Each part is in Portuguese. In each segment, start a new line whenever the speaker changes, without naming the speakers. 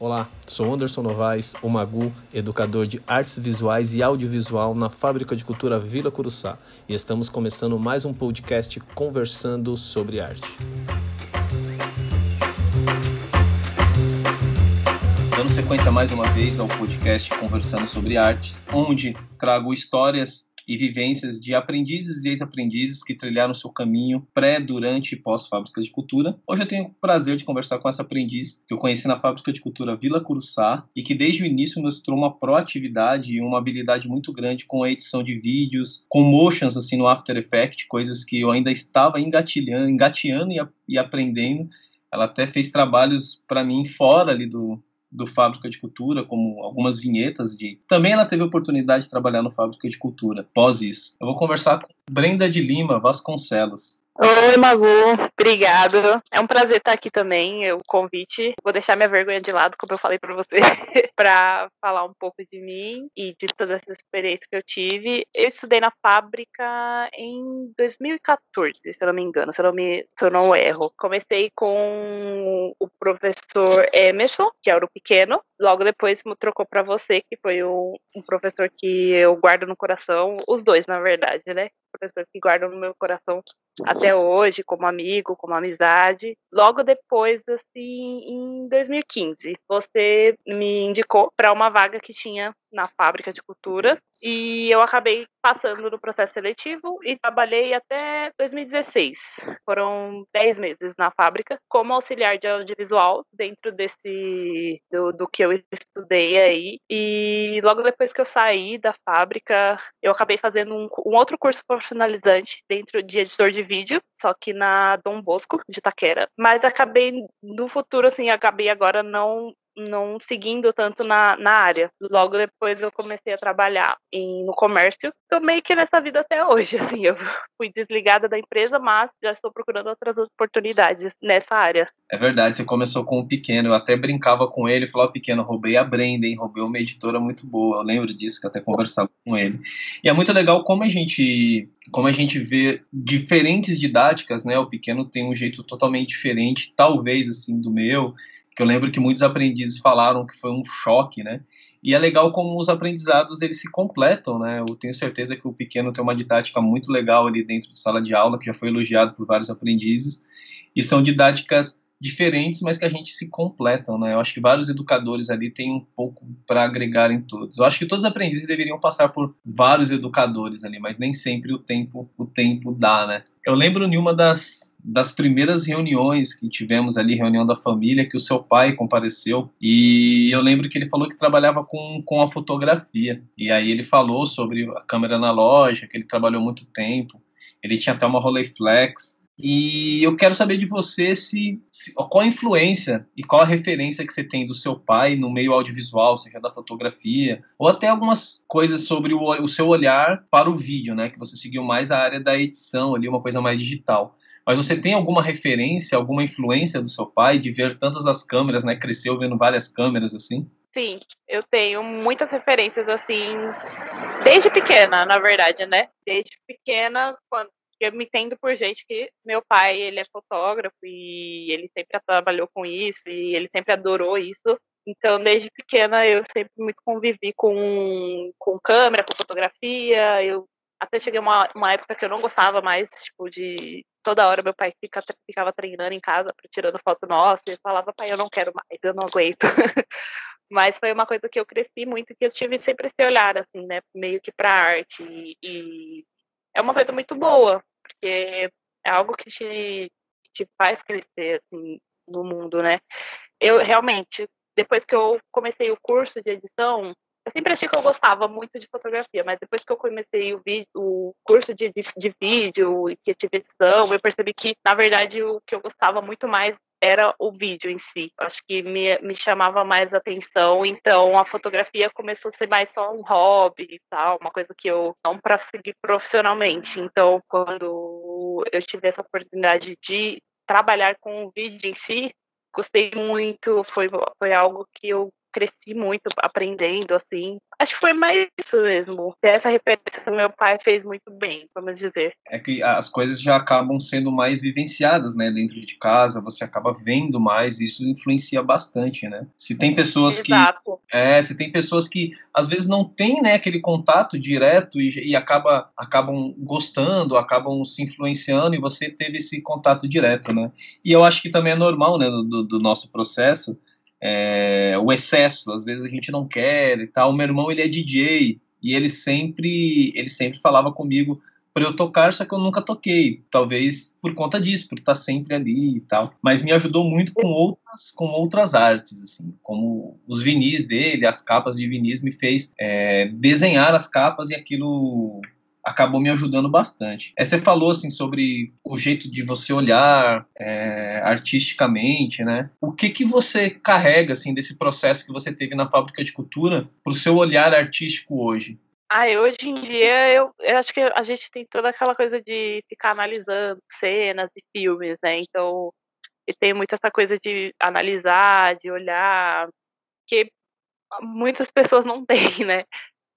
Olá, sou Anderson Novaes, o Magu, educador de artes visuais e audiovisual na Fábrica de Cultura Vila Curuçá, e estamos começando mais um podcast conversando sobre arte. Dando sequência mais uma vez ao podcast Conversando sobre Arte, onde trago histórias e vivências de aprendizes e ex-aprendizes que trilharam seu caminho pré, durante e pós-fábrica de cultura. Hoje eu tenho o prazer de conversar com essa aprendiz que eu conheci na fábrica de cultura Vila Curuçá e que desde o início mostrou uma proatividade e uma habilidade muito grande com a edição de vídeos, com motions assim no After Effects, coisas que eu ainda estava engatilhando, engateando e, e aprendendo. Ela até fez trabalhos para mim fora ali do, do Fábrica de Cultura, como algumas vinhetas de. Também ela teve oportunidade de trabalhar no Fábrica de Cultura, pós isso. Eu vou conversar com Brenda de Lima Vasconcelos.
Oi, Magu, obrigado. É um prazer estar aqui também, o convite. Vou deixar minha vergonha de lado, como eu falei para você, para falar um pouco de mim e de toda essa experiência que eu tive. Eu estudei na fábrica em 2014, se eu não me engano, se eu não, me, se eu não erro. Comecei com o professor Emerson, que era o pequeno. Logo depois me trocou para você, que foi um, um professor que eu guardo no coração, os dois, na verdade, né? Professores que guardam no meu coração até hoje, como amigo, como amizade. Logo depois, assim, em 2015, você me indicou para uma vaga que tinha na fábrica de cultura e eu acabei passando no processo seletivo e trabalhei até 2016. Foram 10 meses na fábrica como auxiliar de audiovisual dentro desse do, do que eu estudei aí. E logo depois que eu saí da fábrica, eu acabei fazendo um, um outro curso profissionalizante dentro de editor de vídeo, só que na Dom Bosco de Taquera. Mas acabei no futuro assim, acabei agora não não seguindo tanto na, na área. Logo depois eu comecei a trabalhar em, no comércio. Tô meio que nessa vida até hoje, assim. Eu fui desligada da empresa, mas já estou procurando outras oportunidades nessa área.
É verdade, você começou com o pequeno. Eu até brincava com ele, falava, pequeno, roubei a Brenda, hein? Roubei uma editora muito boa. Eu lembro disso, que eu até conversava com ele. E é muito legal como a gente como a gente vê diferentes didáticas, né? O pequeno tem um jeito totalmente diferente, talvez assim do meu que eu lembro que muitos aprendizes falaram que foi um choque, né? E é legal como os aprendizados eles se completam, né? Eu tenho certeza que o pequeno tem uma didática muito legal ali dentro de sala de aula, que já foi elogiado por vários aprendizes, e são didáticas diferentes, mas que a gente se completam, né? Eu acho que vários educadores ali têm um pouco para agregar em todos. Eu acho que todos os aprendizes deveriam passar por vários educadores ali, mas nem sempre o tempo o tempo dá, né? Eu lembro em uma das das primeiras reuniões que tivemos ali, reunião da família, que o seu pai compareceu, e eu lembro que ele falou que trabalhava com, com a fotografia, e aí ele falou sobre a câmera analógica, que ele trabalhou muito tempo, ele tinha até uma Rolleiflex, e eu quero saber de você se, se, qual a influência e qual a referência que você tem do seu pai no meio audiovisual, seja da fotografia, ou até algumas coisas sobre o, o seu olhar para o vídeo, né? Que você seguiu mais a área da edição ali, uma coisa mais digital. Mas você tem alguma referência, alguma influência do seu pai de ver tantas as câmeras, né? Cresceu vendo várias câmeras assim?
Sim, eu tenho muitas referências assim, desde pequena, na verdade, né? Desde pequena, quando eu me entendo por gente que meu pai, ele é fotógrafo e ele sempre trabalhou com isso e ele sempre adorou isso. Então, desde pequena, eu sempre muito convivi com, com câmera, com fotografia. Eu até cheguei uma, uma época que eu não gostava mais, tipo, de toda hora meu pai fica, ficava treinando em casa, tirando foto nossa, e falava, pai, eu não quero mais, eu não aguento. Mas foi uma coisa que eu cresci muito, que eu tive sempre esse olhar, assim, né, meio que para arte, e, e, é uma coisa muito boa, porque é algo que te, te faz crescer, assim, no mundo, né. Eu realmente, depois que eu comecei o curso de edição, eu sempre achei que eu gostava muito de fotografia, mas depois que eu comecei o, vídeo, o curso de, de, de vídeo e que tive edição, eu percebi que, na verdade, o que eu gostava muito mais era o vídeo em si. Acho que me, me chamava mais atenção, então a fotografia começou a ser mais só um hobby e tal, uma coisa que eu não para seguir profissionalmente. Então, quando eu tive essa oportunidade de trabalhar com o vídeo em si, gostei muito, foi, foi algo que eu cresci muito aprendendo, assim. Acho que foi mais isso mesmo. Essa referência do meu pai fez muito bem, vamos dizer.
É que as coisas já acabam sendo mais vivenciadas, né, dentro de casa, você acaba vendo mais, isso influencia bastante, né? Se tem pessoas Exato. que é, se tem pessoas que às vezes não tem, né, aquele contato direto e, e acaba acabam gostando, acabam se influenciando e você teve esse contato direto, né? E eu acho que também é normal, né, do, do nosso processo é, o excesso, às vezes a gente não quer e tal. O meu irmão, ele é DJ e ele sempre, ele sempre falava comigo para eu tocar, só que eu nunca toquei, talvez por conta disso, por estar sempre ali e tal. Mas me ajudou muito com outras, com outras artes, assim, como os vinis dele, as capas de vinis me fez é, desenhar as capas e aquilo acabou me ajudando bastante. É, você falou assim sobre o jeito de você olhar é, artisticamente, né? O que que você carrega assim desse processo que você teve na fábrica de cultura para o seu olhar artístico hoje?
Ah, hoje em dia eu, eu, acho que a gente tem toda aquela coisa de ficar analisando cenas e filmes, né? Então, e tem muito essa coisa de analisar, de olhar, que muitas pessoas não têm, né?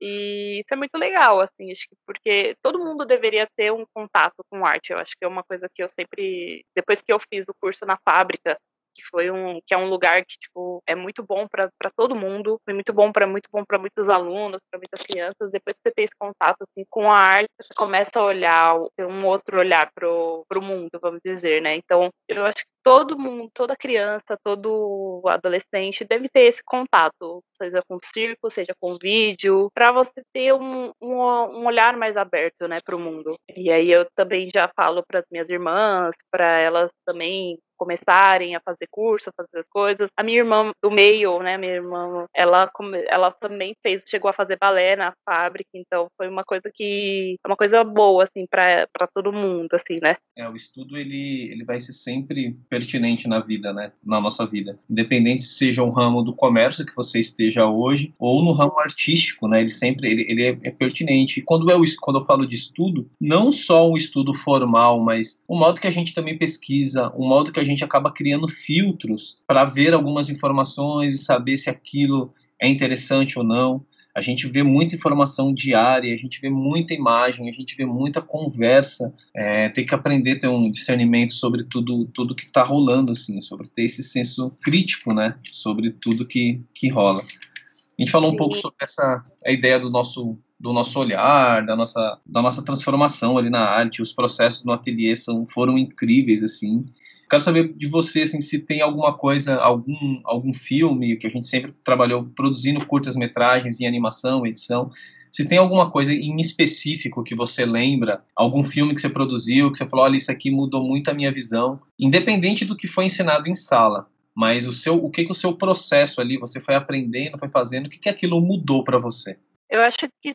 E isso é muito legal, assim, acho que porque todo mundo deveria ter um contato com arte. Eu acho que é uma coisa que eu sempre, depois que eu fiz o curso na fábrica, que foi um que é um lugar que tipo é muito bom para todo mundo, foi muito bom para muito bom para muitos alunos, para muitas crianças. Depois que você tem esse contato assim com a arte, você começa a olhar ter um outro olhar pro pro mundo, vamos dizer, né? Então, eu acho que todo mundo, toda criança, todo adolescente deve ter esse contato, seja com circo, seja com vídeo, para você ter um, um, um, olhar mais aberto, né, para o mundo. E aí eu também já falo para as minhas irmãs, para elas também começarem a fazer curso, fazer as coisas. A minha irmã do meio, né, minha irmã, ela, ela também fez, chegou a fazer balé na fábrica, então foi uma coisa que é uma coisa boa assim para todo mundo, assim, né?
É, o estudo ele ele vai ser sempre pertinente na vida, né, na nossa vida, independente se seja um ramo do comércio que você esteja hoje ou no ramo artístico, né? Ele sempre ele, ele é, é pertinente. E quando eu quando eu falo de estudo, não só um estudo formal, mas o modo que a gente também pesquisa, o modo que a gente acaba criando filtros para ver algumas informações e saber se aquilo é interessante ou não. A gente vê muita informação diária, a gente vê muita imagem, a gente vê muita conversa. É, tem que aprender a ter um discernimento sobre tudo, tudo que está rolando, assim, sobre ter esse senso crítico, né, sobre tudo que, que rola. A gente falou um pouco sobre essa a ideia do nosso do nosso olhar, da nossa, da nossa transformação ali na arte, os processos no ateliê são, foram incríveis, assim. Quero saber de você, assim, se tem alguma coisa, algum, algum filme que a gente sempre trabalhou produzindo curtas-metragens em animação, edição, se tem alguma coisa em específico que você lembra, algum filme que você produziu, que você falou, olha, isso aqui mudou muito a minha visão, independente do que foi ensinado em sala, mas o seu, o que que o seu processo ali, você foi aprendendo, foi fazendo, o que que aquilo mudou para você?
Eu acho que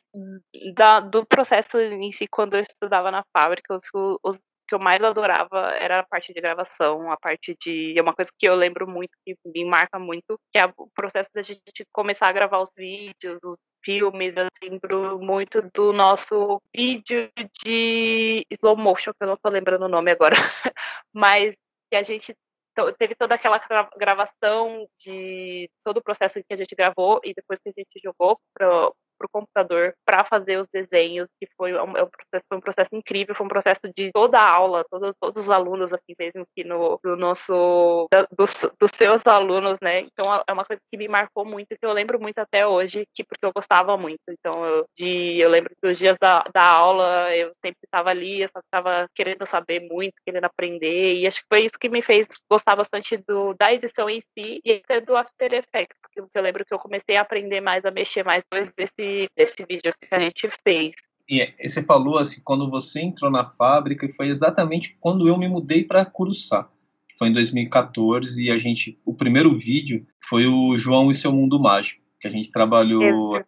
da, do processo em si, quando eu estudava na fábrica, os, os que eu mais adorava era a parte de gravação, a parte de. É uma coisa que eu lembro muito, que me marca muito, que é o processo da gente começar a gravar os vídeos, os filmes, assim, pro, muito do nosso vídeo de slow motion, que eu não tô lembrando o nome agora, mas que a gente teve toda aquela gravação de todo o processo que a gente gravou e depois que a gente jogou para para o computador para fazer os desenhos, que foi um, é um, processo, foi um processo incrível, foi um processo de toda a aula, todo, todos os alunos, assim mesmo que no, do nosso, da, dos, dos seus alunos, né? Então é uma coisa que me marcou muito, que eu lembro muito até hoje, que porque eu gostava muito. Então eu, de, eu lembro que os dias da, da aula eu sempre estava ali, eu estava querendo saber muito, querendo aprender, e acho que foi isso que me fez gostar bastante do, da edição em si e até do After Effects, que eu lembro que eu comecei a aprender mais, a mexer mais depois desse desse, desse vídeo que a gente fez.
E você falou assim, quando você entrou na fábrica, e foi exatamente quando eu me mudei para Curuçá. Foi em 2014 e a gente, o primeiro vídeo foi o João e seu mundo mágico, que a gente trabalhou,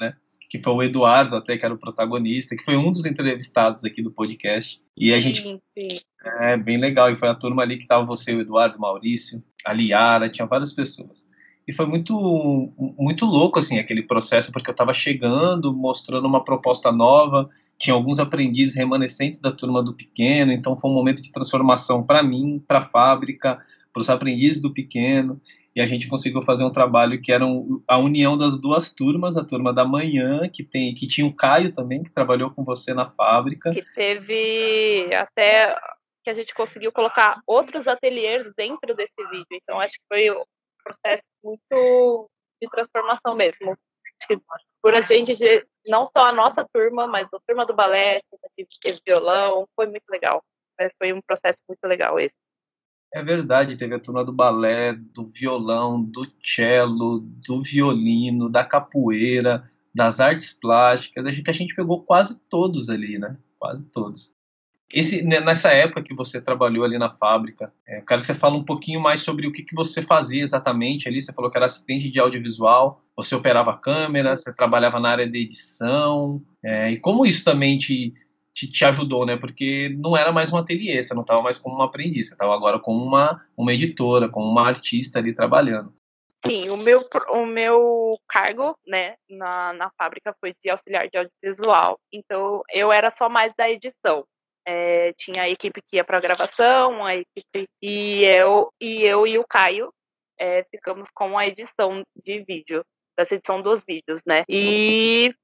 né? Que foi o Eduardo até que era o protagonista, que foi um dos entrevistados aqui do podcast. E a gente sim, sim. é bem legal e foi a turma ali que tava você, o Eduardo, o Maurício, a Liara, tinha várias pessoas. E foi muito, muito louco, assim, aquele processo, porque eu estava chegando, mostrando uma proposta nova, tinha alguns aprendizes remanescentes da turma do pequeno, então foi um momento de transformação para mim, para a fábrica, para os aprendizes do pequeno, e a gente conseguiu fazer um trabalho que era um, a união das duas turmas, a turma da manhã, que tem que tinha o Caio também, que trabalhou com você na fábrica.
Que teve até que a gente conseguiu colocar outros ateliês dentro desse vídeo. Então acho que foi processo muito de transformação mesmo. Acho por a gente, não só a nossa turma, mas a turma do balé, que teve violão, foi muito legal. Foi um processo muito legal esse.
É verdade, teve a turma do balé, do violão, do cello, do violino, da capoeira, das artes plásticas, a gente, que a gente pegou quase todos ali, né? Quase todos. Esse, né, nessa época que você trabalhou ali na fábrica, é, quero que você fale um pouquinho mais sobre o que, que você fazia exatamente ali. Você falou que era assistente de audiovisual, você operava câmera, você trabalhava na área de edição, é, e como isso também te, te, te, ajudou, né? Porque não era mais um ateliê, você não estava mais como uma aprendiz, você estava agora como uma, uma editora, como uma artista ali trabalhando.
Sim, o meu, o meu cargo, né, na, na fábrica foi de auxiliar de audiovisual, então eu era só mais da edição. É, tinha a equipe que ia para a gravação, a equipe e eu e eu e o Caio é, ficamos com a edição de vídeo, dessa edição dos vídeos, né? E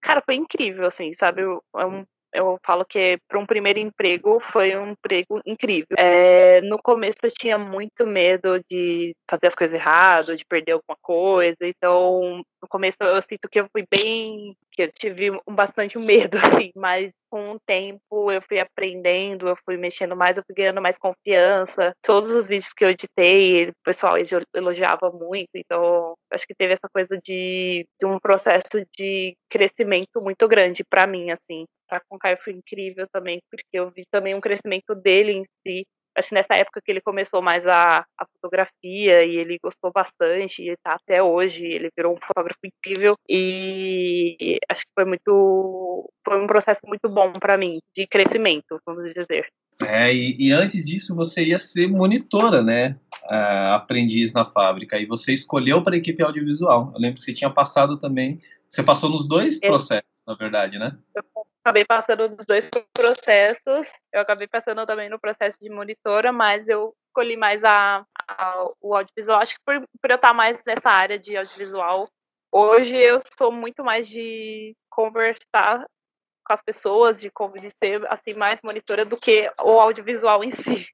cara, foi incrível, assim, sabe? É um eu falo que para um primeiro emprego foi um emprego incrível. É, no começo eu tinha muito medo de fazer as coisas errado, de perder alguma coisa. Então, no começo eu sinto que eu fui bem, que eu tive um, bastante medo, assim, mas com o tempo eu fui aprendendo, eu fui mexendo mais, eu fui ganhando mais confiança. Todos os vídeos que eu editei, o pessoal elogiava muito, então acho que teve essa coisa de, de um processo de crescimento muito grande para mim, assim. Pra com o Caio foi incrível também, porque eu vi também um crescimento dele em si, acho que nessa época que ele começou mais a, a fotografia e ele gostou bastante e tá até hoje, ele virou um fotógrafo incrível e acho que foi muito foi um processo muito bom para mim de crescimento, vamos dizer.
É, e, e, antes disso você ia ser monitora, né? Uh, aprendiz na fábrica. E você escolheu para a equipe audiovisual. Eu lembro que você tinha passado também. Você passou nos dois é. processos, na verdade, né?
Eu acabei passando nos dois processos. Eu acabei passando também no processo de monitora, mas eu escolhi mais a, a o audiovisual. Acho que por, por eu estar mais nessa área de audiovisual, hoje eu sou muito mais de conversar com as pessoas, de, de ser assim mais monitora do que o audiovisual em si.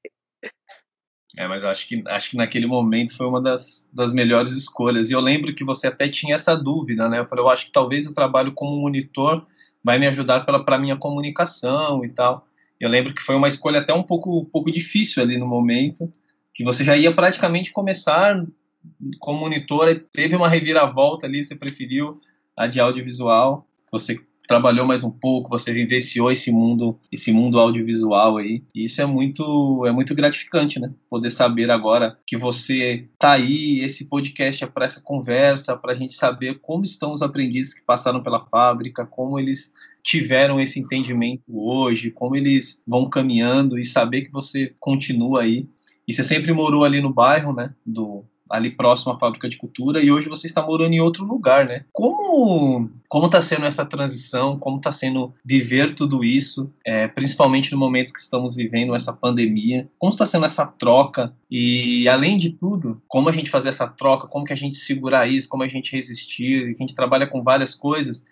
É, mas acho que, acho que naquele momento foi uma das, das melhores escolhas. E eu lembro que você até tinha essa dúvida, né? Eu falei, eu acho que talvez o trabalho como monitor vai me ajudar para minha comunicação e tal. Eu lembro que foi uma escolha até um pouco, um pouco difícil ali no momento, que você já ia praticamente começar como monitora, teve uma reviravolta ali, você preferiu a de audiovisual, você trabalhou mais um pouco, você vivenciou esse mundo, esse mundo audiovisual aí. E isso é muito, é muito gratificante, né? Poder saber agora que você tá aí, esse podcast é para essa conversa, para a gente saber como estão os aprendizes que passaram pela fábrica, como eles tiveram esse entendimento hoje, como eles vão caminhando e saber que você continua aí. E você sempre morou ali no bairro, né, do ali próximo à fábrica de cultura e hoje você está morando em outro lugar, né? Como como está sendo essa transição? Como está sendo viver tudo isso, é, principalmente no momento que estamos vivendo essa pandemia? Como está sendo essa troca? E além de tudo, como a gente fazer essa troca? Como que a gente segurar isso? Como a gente resistir? A gente trabalha com várias coisas,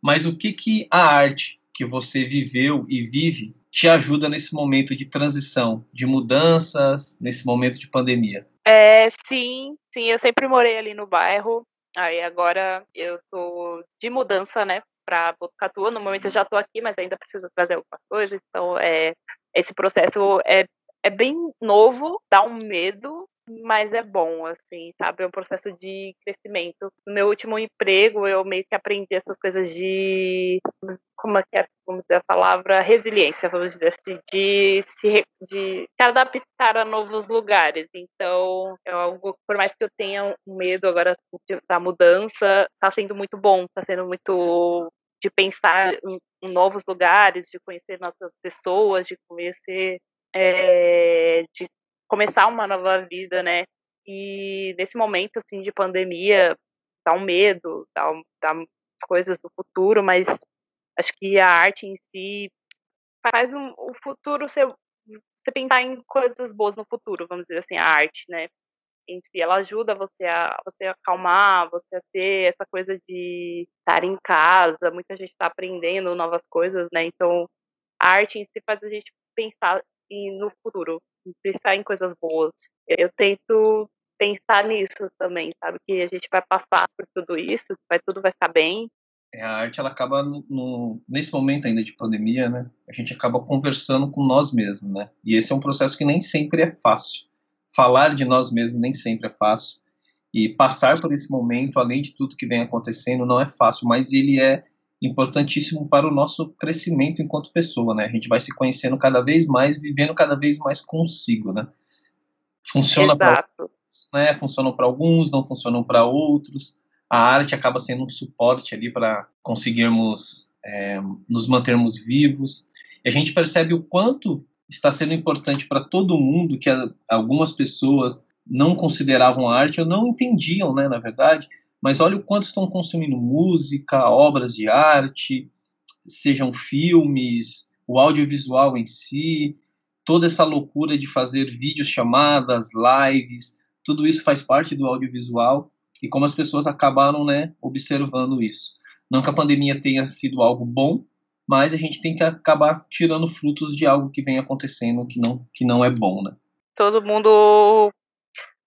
mas o que que a arte que você viveu e vive te ajuda nesse momento de transição, de mudanças, nesse momento de pandemia?
É, sim, sim, eu sempre morei ali no bairro. Aí agora eu tô de mudança, né, para Botucatu. No momento eu já tô aqui, mas ainda preciso trazer alguma coisa. Então, é, esse processo é, é bem novo, dá um medo, mas é bom, assim, sabe? É um processo de crescimento. No meu último emprego, eu meio que aprendi essas coisas de. Como é que é, vamos dizer a palavra? Resiliência, vamos dizer assim, de se, de se adaptar a novos lugares. Então, é algo, por mais que eu tenha um medo agora da mudança, tá sendo muito bom, tá sendo muito de pensar em, em novos lugares, de conhecer nossas pessoas, de conhecer é, de começar uma nova vida, né? E nesse momento assim de pandemia, dá um medo, dá, as coisas do futuro, mas acho que a arte em si faz um, o futuro ser você pensar em coisas boas no futuro, vamos dizer assim, a arte, né? Em si, ela ajuda você a você acalmar, você a ter essa coisa de estar em casa, muita gente está aprendendo novas coisas, né? Então, a arte em si faz a gente pensar no futuro, pensar em coisas boas. Eu tento pensar nisso também, sabe? Que a gente vai passar por tudo isso, vai tudo vai ficar bem.
É, a arte ela acaba no, no, nesse momento ainda de pandemia, né? A gente acaba conversando com nós mesmos, né? E esse é um processo que nem sempre é fácil. Falar de nós mesmos nem sempre é fácil. E passar por esse momento, além de tudo que vem acontecendo, não é fácil, mas ele é importantíssimo para o nosso crescimento enquanto pessoa, né? A gente vai se conhecendo cada vez mais, vivendo cada vez mais consigo, né? Funciona para né? Funcionam para alguns, não funcionam para outros. A arte acaba sendo um suporte ali para conseguirmos é, nos mantermos vivos. E a gente percebe o quanto está sendo importante para todo mundo que algumas pessoas não consideravam arte ou não entendiam, né, na verdade. Mas olha o quanto estão consumindo música, obras de arte, sejam filmes, o audiovisual em si, toda essa loucura de fazer vídeos chamadas, lives, tudo isso faz parte do audiovisual e como as pessoas acabaram, né, observando isso. Não que a pandemia tenha sido algo bom, mas a gente tem que acabar tirando frutos de algo que vem acontecendo que não que não é bom, né?
Todo mundo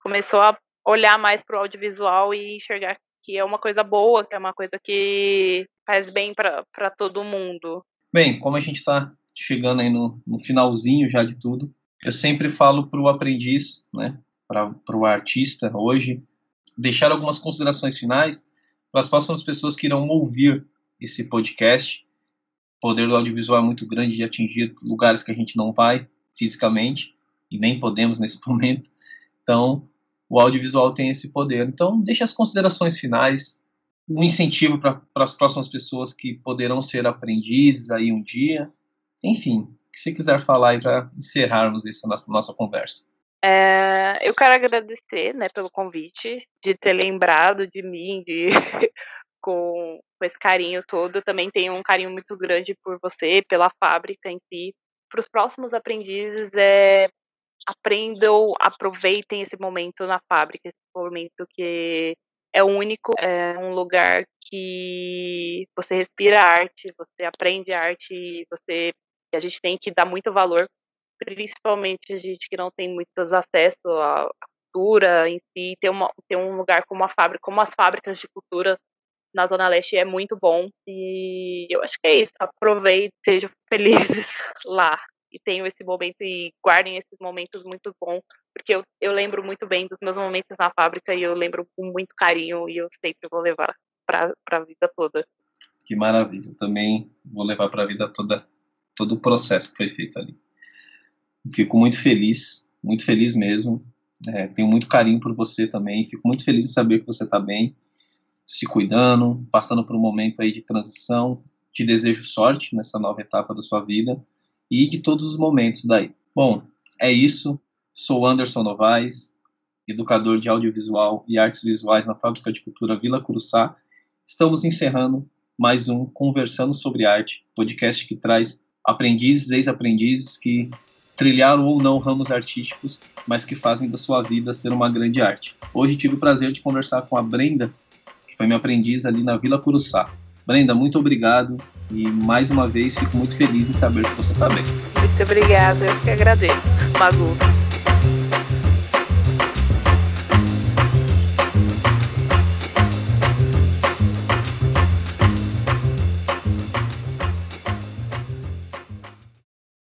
começou a olhar mais para o audiovisual e enxergar que é uma coisa boa, que é uma coisa que faz bem para todo mundo.
Bem, como a gente está chegando aí no, no finalzinho já de tudo, eu sempre falo para o aprendiz, né, para o artista hoje, deixar algumas considerações finais para as próximas pessoas que irão ouvir esse podcast. O poder do audiovisual é muito grande de atingir lugares que a gente não vai fisicamente e nem podemos nesse momento. Então, o audiovisual tem esse poder. Então, deixe as considerações finais, um incentivo para as próximas pessoas que poderão ser aprendizes aí um dia. Enfim, o que você quiser falar aí para encerrarmos essa nossa, nossa conversa.
É, eu quero agradecer, né, pelo convite, de ter lembrado de mim, de com, com esse carinho todo. Eu também tenho um carinho muito grande por você, pela fábrica em si. Para os próximos aprendizes, é, aprendam, aproveitem esse momento na fábrica, esse momento que é único, é um lugar que você respira arte, você aprende arte, você a gente tem que dar muito valor principalmente a gente que não tem muitos acesso à cultura em si, ter, uma, ter um lugar como a fábrica, como as fábricas de cultura na Zona Leste é muito bom. E eu acho que é isso. Aproveitem, sejam felizes lá. E tenham esse momento e guardem esses momentos muito bons, porque eu, eu lembro muito bem dos meus momentos na fábrica e eu lembro com muito carinho e eu sempre vou levar para a vida toda.
Que maravilha. Eu também vou levar para a vida toda todo o processo que foi feito ali. Fico muito feliz, muito feliz mesmo. É, tenho muito carinho por você também. Fico muito feliz em saber que você está bem, se cuidando, passando por um momento aí de transição. Te desejo sorte nessa nova etapa da sua vida e de todos os momentos daí. Bom, é isso. Sou Anderson Novaes, educador de audiovisual e artes visuais na Fábrica de Cultura Vila Curuçá. Estamos encerrando mais um Conversando sobre Arte, podcast que traz aprendizes, ex-aprendizes que trilharam ou não ramos artísticos, mas que fazem da sua vida ser uma grande arte. Hoje tive o prazer de conversar com a Brenda, que foi minha aprendiz ali na Vila Curuçá. Brenda, muito obrigado e mais uma vez fico muito feliz em saber que você está bem.
Muito obrigada, eu que agradeço, Magu.